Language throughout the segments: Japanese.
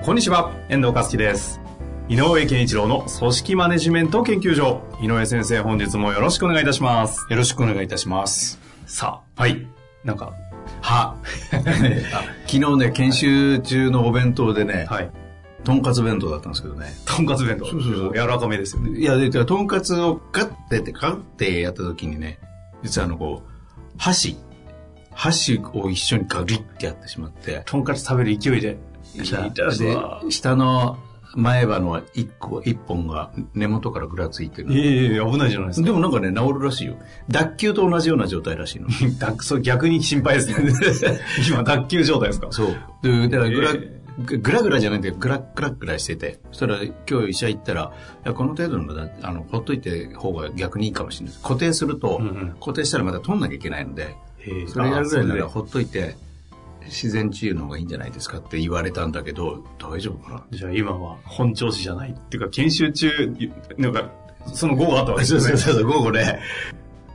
こんにちは、遠藤和樹です。井上健一郎の組織マネジメント研究所。井上先生、本日もよろしくお願いいたします。よろしくお願いいたします。さあ、はい。なんか、は、昨日ね、研修中のお弁当でね、はい。とんかつ弁当だったんですけどね。とんかつ弁当。そうそうそう柔らかめですよね。いや、で、とんかつをガッてって、ガッてやった時にね、実はあの、こう、箸、箸を一緒にガリッてやってしまって、とんかつ食べる勢いで。で、下の前歯の一個、一本が根元からぐらついてる。いえいえ、危ないじゃないですか。でもなんかね、治るらしいよ。脱臼と同じような状態らしいの。だそう逆に心配ですね。今、脱臼状態ですかそう。で、だからぐら、えぐぐらぐらじゃなくて、ぐらぐらぐらしてて、そしたら今日医者行ったら、いや、この程度のだ、あの、ほっといて方が逆にいいかもしれない。固定すると、うんうん固定したらまた取んなきゃいけないので、へえそれやるぐらいならあほっといて、自然治癒の方がいいんじゃないですかって言われたんだけど、大丈夫かな？じゃあ今は本調子じゃない。っていうか、研修中、なんか、その午後あったわけですね。そうそう、午後ね、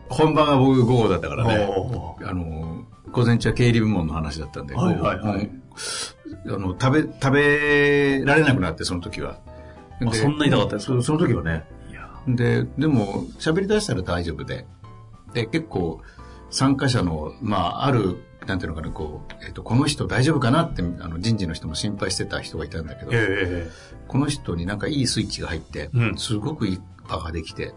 本番は僕午後だったからね、あの、午前中は経理部門の話だったんで、はいはいはいうんあの、食べ、食べられなくなって、その時は。あそんな痛かったですか？そその時はね。で、でも、喋り出したら大丈夫で。で、結構、参加者の、まあ、ある、なんていうのかな、こう、えっ、と、この人大丈夫かなって、あの、人事の人も心配してた人がいたんだけど、えこの人になんかいいスイッチが入って、うんすごくいい場ができて、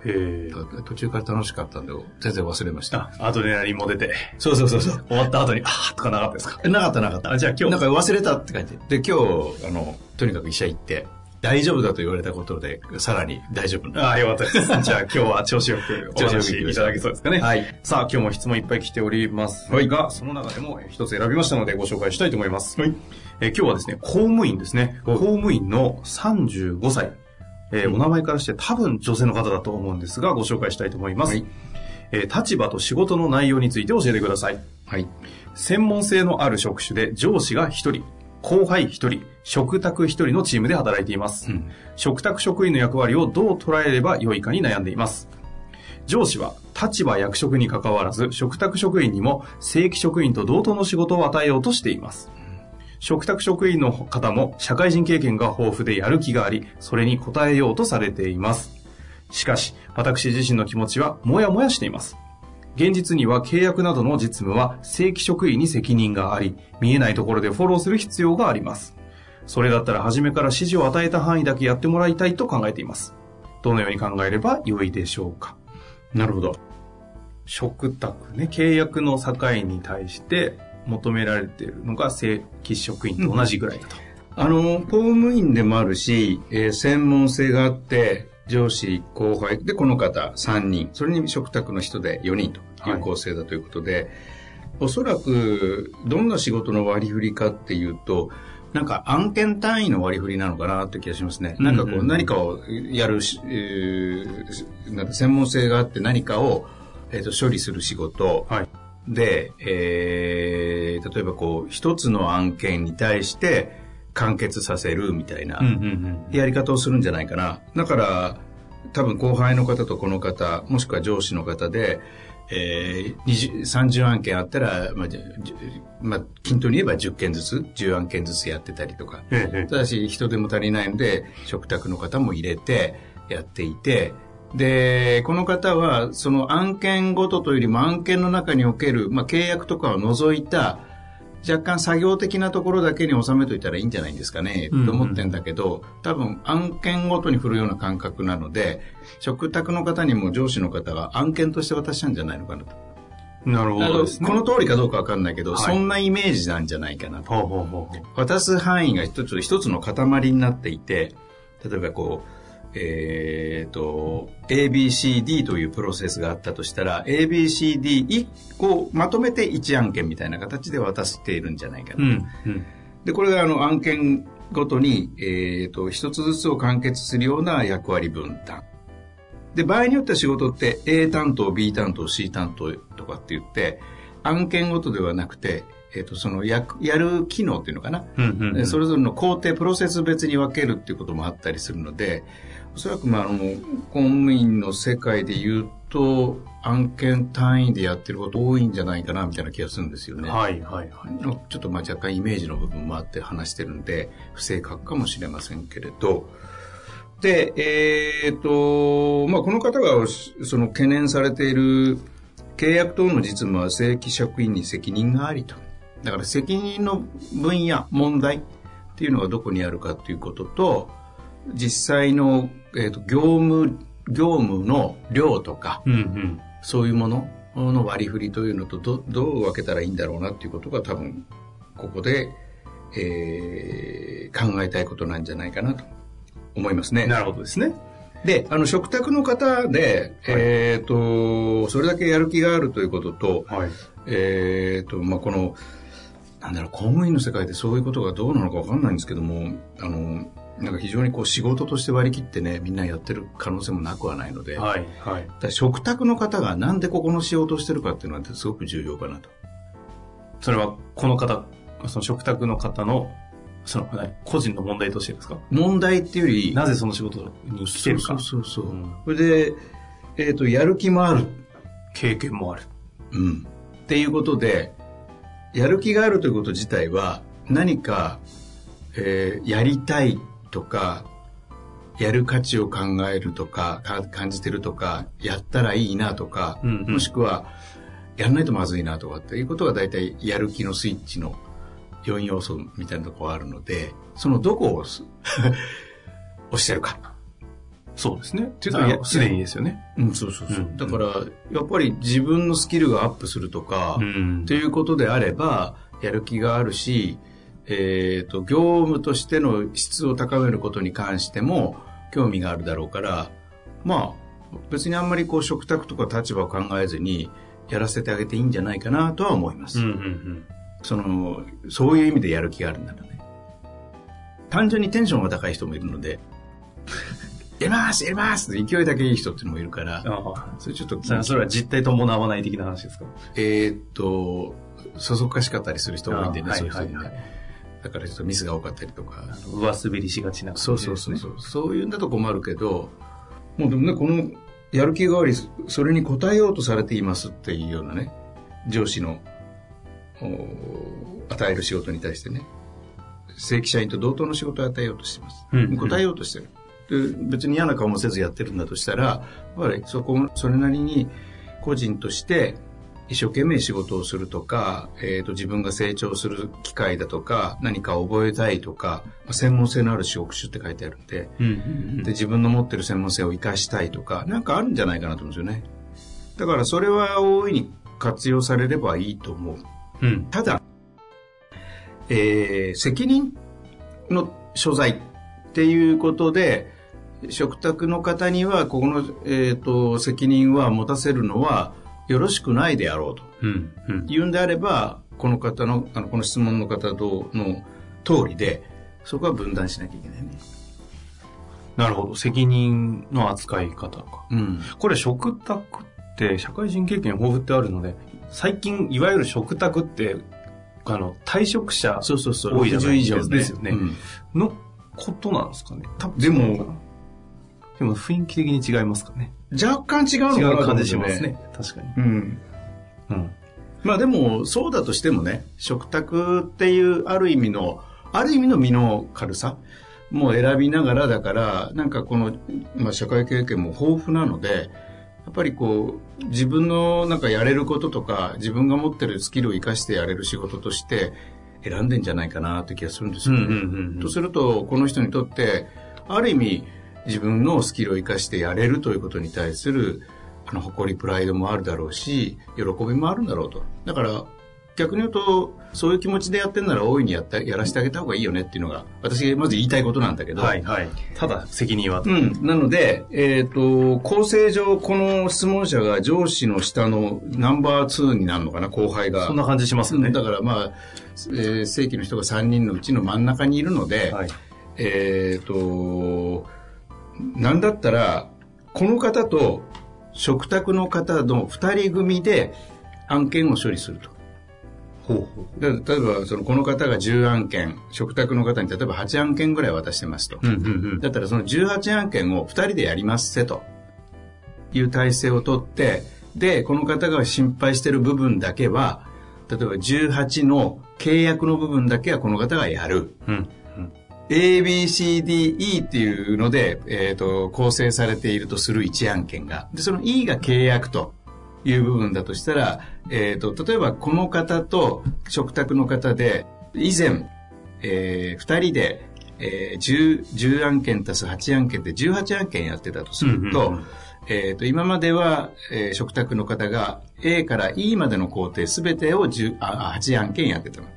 途中から楽しかったんで、全然忘れました。あ、アドレナリンも出て、そうそうそうそう。終わった後に、あーとかなかったですか？なかったなかった。あじゃあ今日なんか忘れたって感じ。で、今日、あの、とにかく医者行って、大丈夫だと言われたことで、さらに大丈夫な。ああ、よかったです。じゃあ今日は調子よくお話しいただけそうですかね。はい。さあ、今日も質問いっぱい来ておりますが、その中でもえー一つ選びましたのでご紹介したいと思います。はいえー今日はですね、公務員ですね。公務員の35歳。えーお名前からして多分女性の方だと思うんですが、ご紹介したいと思います。はいえー立場と仕事の内容について教えてください。はい。専門性のある職種で上司が1人、後輩1人、食卓1人のチームで働いています。うん食卓職員の役割をどう捉えれば良いかに悩んでいます。上司は立場役職に関わらず食卓職員にも正規職員と同等の仕事を与えようとしています。食卓職員の方も社会人経験が豊富でやる気があり、それに応えようとされています。しかし、私自身の気持ちはもやもやしています。現実には契約などの実務は正規職員に責任があり、見えないところでフォローする必要があります。それだったら初めから指示を与えた範囲だけやってもらいたいと考えています。どのように考えれば良いでしょうか？なるほど。食卓ね、契約の境に対して求められているのが正規職員と同じぐらいだと。あの、公務員でもあるし、えー専門性があって、上司、後輩、で、この方3人、それに食卓の人で4人という構成だということで、おそらく、どんな仕事の割り振りかっていうと、なんか案件単位の割り振りなのかなって気がしますね。なんかこう何かをやるし、えーなんか専門性があって何かを、えーと処理する仕事、はい。で、えー例えばこう、一つの案件に対して完結させるみたいなやり方をするんじゃないかな。だから、多分後輩の方とこの方、もしくは上司の方で、えー、20 30案件あったら、まあ、まあ、均等に言えば10件ずつ、10案件ずつやってたりとか。ただし人手も足りないので食卓の方も入れてやっていてでこの方はその案件ごとというよりも案件の中における、まあ、契約とかを除いた若干作業的なところだけに収めといたらいいんじゃないんですかね、と思ってんだけど多分案件ごとに振るような感覚なので食卓の方にも上司の方が案件として渡したんじゃないのかなと。なるほどね。この通りかどうかわかんないけど、はいそんなイメージなんじゃないかなと。ほうほうほうほう。渡す範囲が一つ一つの塊になっていて、例えばこう、えっ、と、ABCD というプロセスがあったとしたら、ABCD1 個まとめて1案件みたいな形で渡しているんじゃないかな。うん。うん。で、これがあの案件ごとに、えっ、と、一つずつを完結するような役割分担。で、場合によっては仕事って A 担当、B 担当、C 担当とかって言って、案件ごとではなくて、えっ、と、そのやくやる機能っていうのかな？うん。うん。でそれぞれの工程、プロセス別に分けるっていうこともあったりするので、おそらく、まあ、あの、公務員の世界で言うと、案件単位でやってること多いんじゃないかな、みたいな気がするんですよね。はい、はい、はい。ちょっとまあ若干イメージの部分もあって話してるんで、不正確かもしれませんけれど、で、えっ、と、まあこの方がその懸念されている契約等の実務は正規職員に責任がありと。だから責任の分野、問題っていうのがどこにあるかっていうことと、実際の、えー、と業務、業務の量とか、うん、うん。そういうものの割り振りというのとどどう分けたらいいんだろうなっていうことが多分ここで、えー考えたいことなんじゃないかなと思いますね。なるほどですね。で、あの、食卓の方で、えっ、と、それだけやる気があるということと、はい。えっ、と、まあ、この、なんだろう、公務員の世界でそういうことがどうなのかわかんないんですけども、あの、なんか非常にこう仕事として割り切ってね、みんなやってる可能性もなくはないので、はい、はい。だ食卓の方がなんでここの仕事をしてるかっていうのはすごく重要かなと。それは、この方、その食卓の方の、その、はい個人の問題としてですか？問題っていうより、なぜその仕事に来てるか。そうそうそうそう。うんそれで、えっ、と、やる気もある。経験もある。うん。っていうことで、やる気があるということ自体は、何か、えーやりたいとか、やる価値を考えるとか、か感じてるとか、やったらいいなとか、うんうんもしくは、やらないとまずいなとかっていうことが大体やる気のスイッチの4要素みたいなところがあるので、そのどこを 押してるか。そうですね。っていうと、すでにですよね。うん、そうそうそう。うんだから、やっぱり自分のスキルがアップするとか、んということであれば、やる気があるし、えっ、と、業務としての質を高めることに関しても興味があるだろうから、まあ、別にあんまりこう、食卓とか立場を考えずに、やらせてあげていいんじゃないかなとは思います。うんうんうん。その、そういう意味でやる気があるんだらね。単純にテンションが高い人もいるので、やりますやりますって勢いだけいい人っていうのもいるから。それちょっと、それは実態伴わない的な話ですか？えーっと、そそかしかったりする人が多いんでね、あそういう人ねはいはいはい。だからちょっとミスが多かったりとか。上滑りしがちな感じそうそうそうそう。そういうんだと困るけど、もうでもね、このやる気があり、それに応えようとされていますっていうようなね、上司のお与える仕事に対してね、正規社員と同等の仕事を与えようとしています。うんうん答えようとしてる。で別に嫌な顔もせずやってるんだとしたら、やっぱりそこ、それなりに個人として一生懸命仕事をするとか、えー、と自分が成長する機会だとか、何かを覚えたいとか、まあ専門性のある職種って書いてあるんで、うんうんうんで、自分の持ってる専門性を活かしたいとか、なんかあるんじゃないかなと思うんですよね。だからそれは大いに活用されればいいと思う。うん。ただ、えー責任の所在っていうことで、食卓の方には、ここの、えー、と責任は持たせるのはよろしくないであろうとうん。うん。言うんであれば、この方の、あのこの質問の方との通りで、そこは分断しなきゃいけないね。なるほど。責任の扱い方か。うん。これ食卓って社会人経験豊富ってあるので、最近いわゆる食卓って、あの、退職者そうそうそう。多いじゃない60以上ねですよねうんのことなんですかね。でもでも雰囲気的に違いますかね。若干違うのか違なと思うう感じしんですますね。確かに。うん。うん。まあでも、そうだとしてもね、食卓っていうある意味の、ある意味の身の軽さも選びながらだから、なんかこの、まあ社会経験も豊富なので、やっぱりこう、自分のなんかやれることとか、自分が持ってるスキルを活かしてやれる仕事として選んでんじゃないかなって気がするんですよね。とすると、この人にとって、ある意味、自分のスキルを活かしてやれるということに対する、あの、誇り、プライドもあるだろうし、喜びもあるんだろうと。だから、逆に言うと、そういう気持ちでやってんなら大いにやったやらせてあげた方がいいよねっていうのが、私がまず言いたいことなんだけど。はい、はい。ただ、責任は。うん。なので、えっ、ー、と、構成上、この質問者が上司の下のナンバー2になるのかな、後輩が。そんな感じしますね。だからまあ、えー、正規の人が3人のうちの真ん中にいるので、はい、えっ、ー、と、なんだったら、この方と食卓の方の2人組で案件を処理すると。ほうほう。例えばそのこの方が10案件食卓の方に例えば8案件ぐらい渡してますと、うんうんうん、だったらその18案件を2人でやりますせと。いう体制をとってでこの方が心配してる部分だけは例えば18の契約の部分だけはこの方がやる、うん ABCDE っていうので、えっ、ー、と、構成されているとする1案件が。で、その E が契約という部分だとしたら、えっ、ー、と、例えばこの方と食卓の方で、以前、えー、2人で、えー、10, 10案件足す8案件で18案件やってたとすると、うんうんうん、えっ、と、今までは、えー、食卓の方が A から E までの工程すべてを10あ8案件やってたの。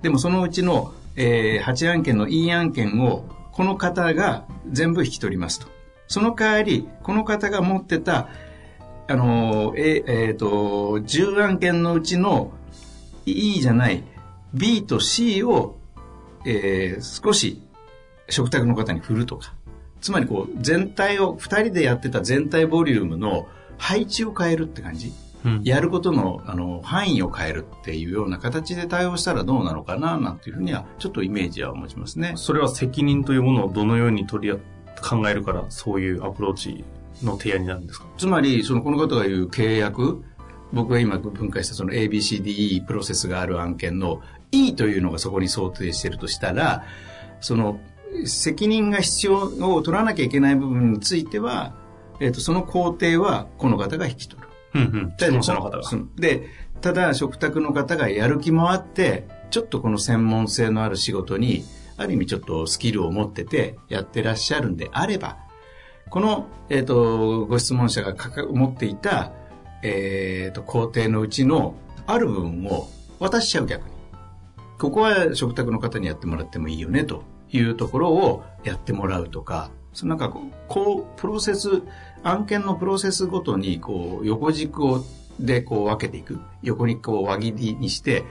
でもそのうちのえー、8案件の E 案件をこの方が全部引き取りますと。その代わり、この方が持ってた、あのー、ええー、と、10案件のうちの E じゃない B と C を、えー、少し食卓の方に振るとか。つまりこう、全体を、2人でやってた全体ボリュームの配置を変えるって感じ。やることのあの範囲を変えるっていうような形で対応したらどうなのかななんていうふうにはちょっとイメージは持ちますね。それは責任というものをどのように取り考えるからそういうアプローチの提案になるんですか？つまりそのこの方が言う契約僕が今分解したその ABCDE プロセスがある案件の E というのがそこに想定しているとしたらその責任が必要を取らなきゃいけない部分については、えーとその工程はこの方が引き取る。うんうん。の方が。で、ただ食卓の方がやる気もあって、ちょっとこの専門性のある仕事に、ある意味ちょっとスキルを持っててやってらっしゃるんであれば、この、えっ、ー、と、ご質問者が持っていた、えっ、ー、と、工程のうちのある部分を渡しちゃう逆に。ここは食卓の方にやってもらってもいいよねというところをやってもらうとか、そのなんかこう、プロセス、案件のプロセスごとに、こう、横軸を、で、こう分けていく。横にこう輪切りにして、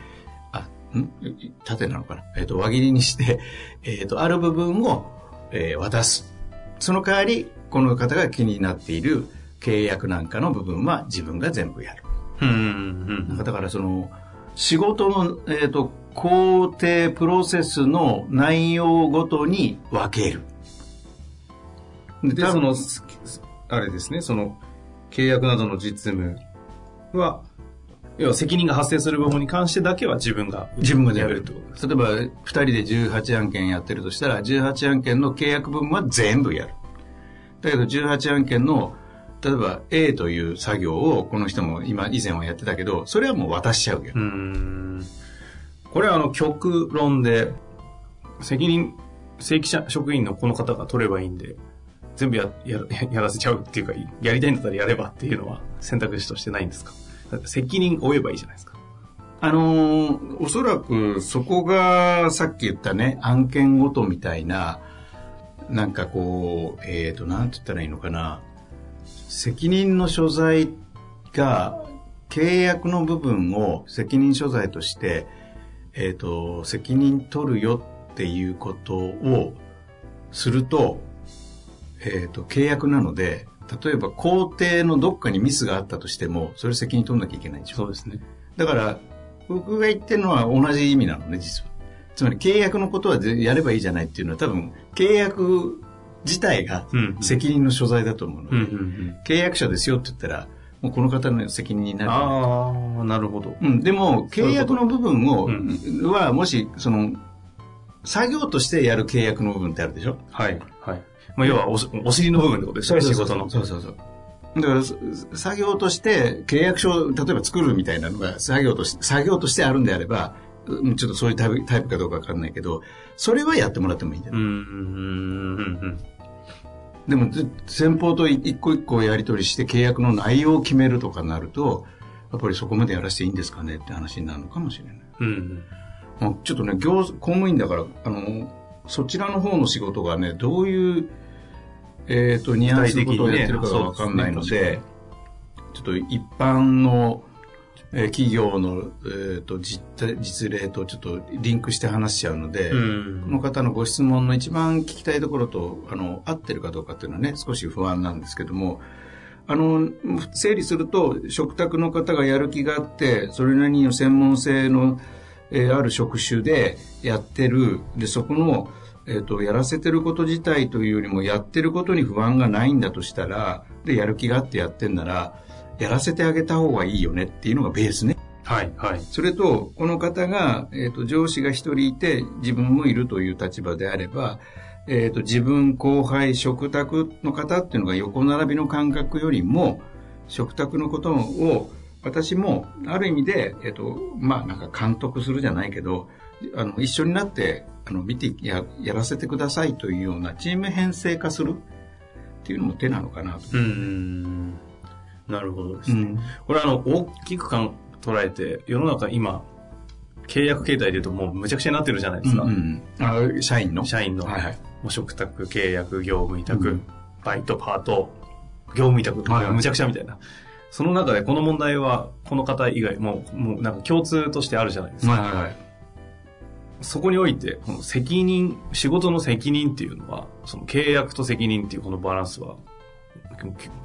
あ、ん？縦なのかな？えっ、ー、と、輪切りにして、えっ、ー、と、ある部分を、えー、渡す。その代わり、この方が気になっている契約なんかの部分は自分が全部やる。うん。なんかだからその、仕事の、えっ、ー、と、工程、プロセスの内容ごとに分ける。で、その、あれですね、その、契約などの実務は、要は責任が発生する部分に関してだけは自分が自分がやるってことです。例えば2人で18案件やってるとしたら18案件の契約分は全部やる。だけど18案件の例えば A という作業をこの人も今以前はやってたけどそれはもう渡しちゃうけど。これはあの極論で責任正規者職員のこの方が取ればいいんで全部やや やらせちゃうっていうか、やりたいんだったらやればっていうのは選択肢としてないんですか？責任を負えばいいじゃないですか。あのー、おそらくそこがさっき言ったね、案件ごとみたいな、なんかこう、えっ、ー、と、なんて言ったらいいのかな。責任の所在が、契約の部分を責任所在として、えっ、ー、と、責任取るよっていうことをすると、えーと、契約なので例えば工程のどっかにミスがあったとしてもそれ責任取んなきゃいけないんですよそうですね。だから僕が言ってるのは同じ意味なのね実は。つまり契約のことはやればいいじゃないっていうのは多分契約自体が責任の所在だと思うので、うんうん、契約者ですよって言ったらもうこの方の責任になるああなるほど、うん、でも契約の部分をはもしその作業としてやる契約の部分ってあるでしょ。はいはいまあ、要はおお尻の部分ってことですね、仕事の。そうそうそう。だから、作業として契約書を例えば作るみたいなのが作業として、作業としてあるんであれば、ちょっとそういうタイプタイプかどうかわかんないけど、それはやってもらってもいいんじゃない？うんでも、先方と一個一個やり取りして契約の内容を決めるとかなると、やっぱりそこまでやらせていいんですかねって話になるのかもしれない。うん。まあ、ちょっとね、業、公務員だから、あの、そちらの方の仕事がね、どういう、えっ、と、ニュアンスのことをやってるかがわかんないので、ちょっと一般の、えー企業の、えー、と実態実例とちょっとリンクして話しちゃうので、うん。この方のご質問の一番聞きたいところとあの合ってるかどうかっていうのはね少し不安なんですけどもあの整理すると食卓の方がやる気があってそれなりの専門性の、えーある職種でやってるでそこの、えー、とやらせてること自体というよりもやってることに不安がないんだとしたらでやる気があってやってんならやらせてあげた方がいいよねっていうのがベースね。はい、はい。それと、この方が、えっ、と、上司が一人いて、自分もいるという立場であれば、えっ、と、自分、後輩、食卓の方っていうのが横並びの感覚よりも、食卓のことを、私も、ある意味で、えっ、と、まあ、なんか監督するじゃないけど、あの、一緒になって、あの、見てや、やらせてくださいというようなチーム編成化するっていうのも手なのかなと。うん。なるほどですね。うんこれあの、大きくかん捉えて、世の中今、契約形態で言うともうむちゃくちゃになってるじゃないですか。うんあ社員の？社員の、はいはい。もう食卓、契約、業務委託、うんバイト、パート、業務委託、はいはいむちゃくちゃみたいな。その中でこの問題は、この方以外、もう、もうなんか共通としてあるじゃないですか。はいはいはい。そこにおいて、この責任、仕事の責任っていうのは、その契約と責任っていうこのバランスは、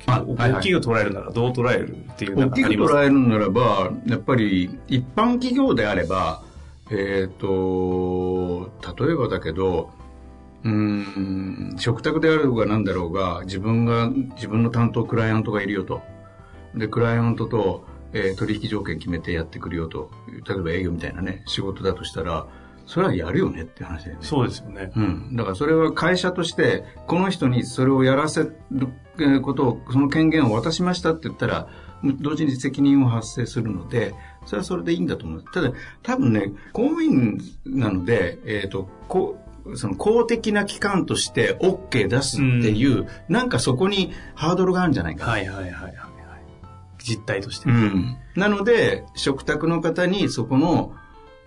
大きく捉えるならどう捉えるっていう大きく捉えるならば、やっぱり一般企業であれば、えっ、と、例えばだけど、うーん、食卓であろうが何だろうが、自分が、自分の担当クライアントがいるよと。で、クライアントと、えー取引条件決めてやってくるよと。例えば営業みたいなね、仕事だとしたら、それはやるよねって話だよね。そうですよね。うん。だからそれは会社として、この人にそれをやらせるえーことを、その権限を渡しましたって言ったら、同時に責任を発生するので、それはそれでいいんだと思う。ただ、多分ね、公務員なので、えっ、と、こう、その公的な機関として OK 出すっていう、なんかそこにハードルがあるんじゃないかはいはいはいはい。実態として。うん。なので、食卓の方にそこの、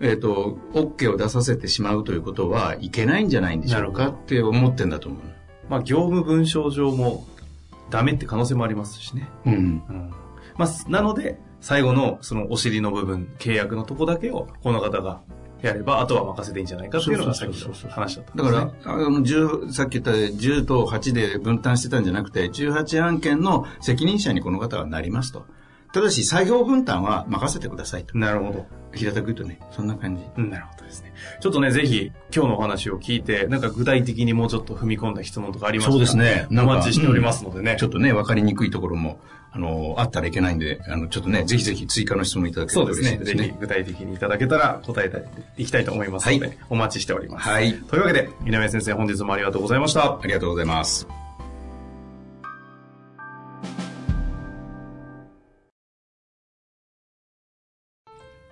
えっ、と、OK を出させてしまうということはいけないんじゃないんでしょうかって思ってんだと思う。まあ、業務文章上もダメって可能性もありますしね。うん。うん。まあ、なので、最後のそのお尻の部分、契約のとこだけをこの方がやれば、あとは任せていいんじゃないかっていうのがさっきの話だったね。だから、あの、10、さっき言った10と8で分担してたんじゃなくて、18案件の責任者にこの方はなりますと。ただし、作業分担は任せてくださいと。なるほど。平たく言うとね、そんな感じ。うんなるほどですね。ちょっとね、ぜひ、今日のお話を聞いて、なんか具体的にもうちょっと踏み込んだ質問とかありましたらそうですねお待ちしておりますのでね。ちょっとね、分かりにくいところも、あの、あったらいけないんで、あの、ちょっとね、ぜひぜひ追加の質問いただけるとそうですね。嬉しいですね。ぜひ具体的にいただけたら答えていきたいと思いますので、はいお待ちしております。はいというわけで、井上先生本日もありがとうございました。ありがとうございます。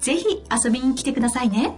ぜひ遊びに来てくださいね。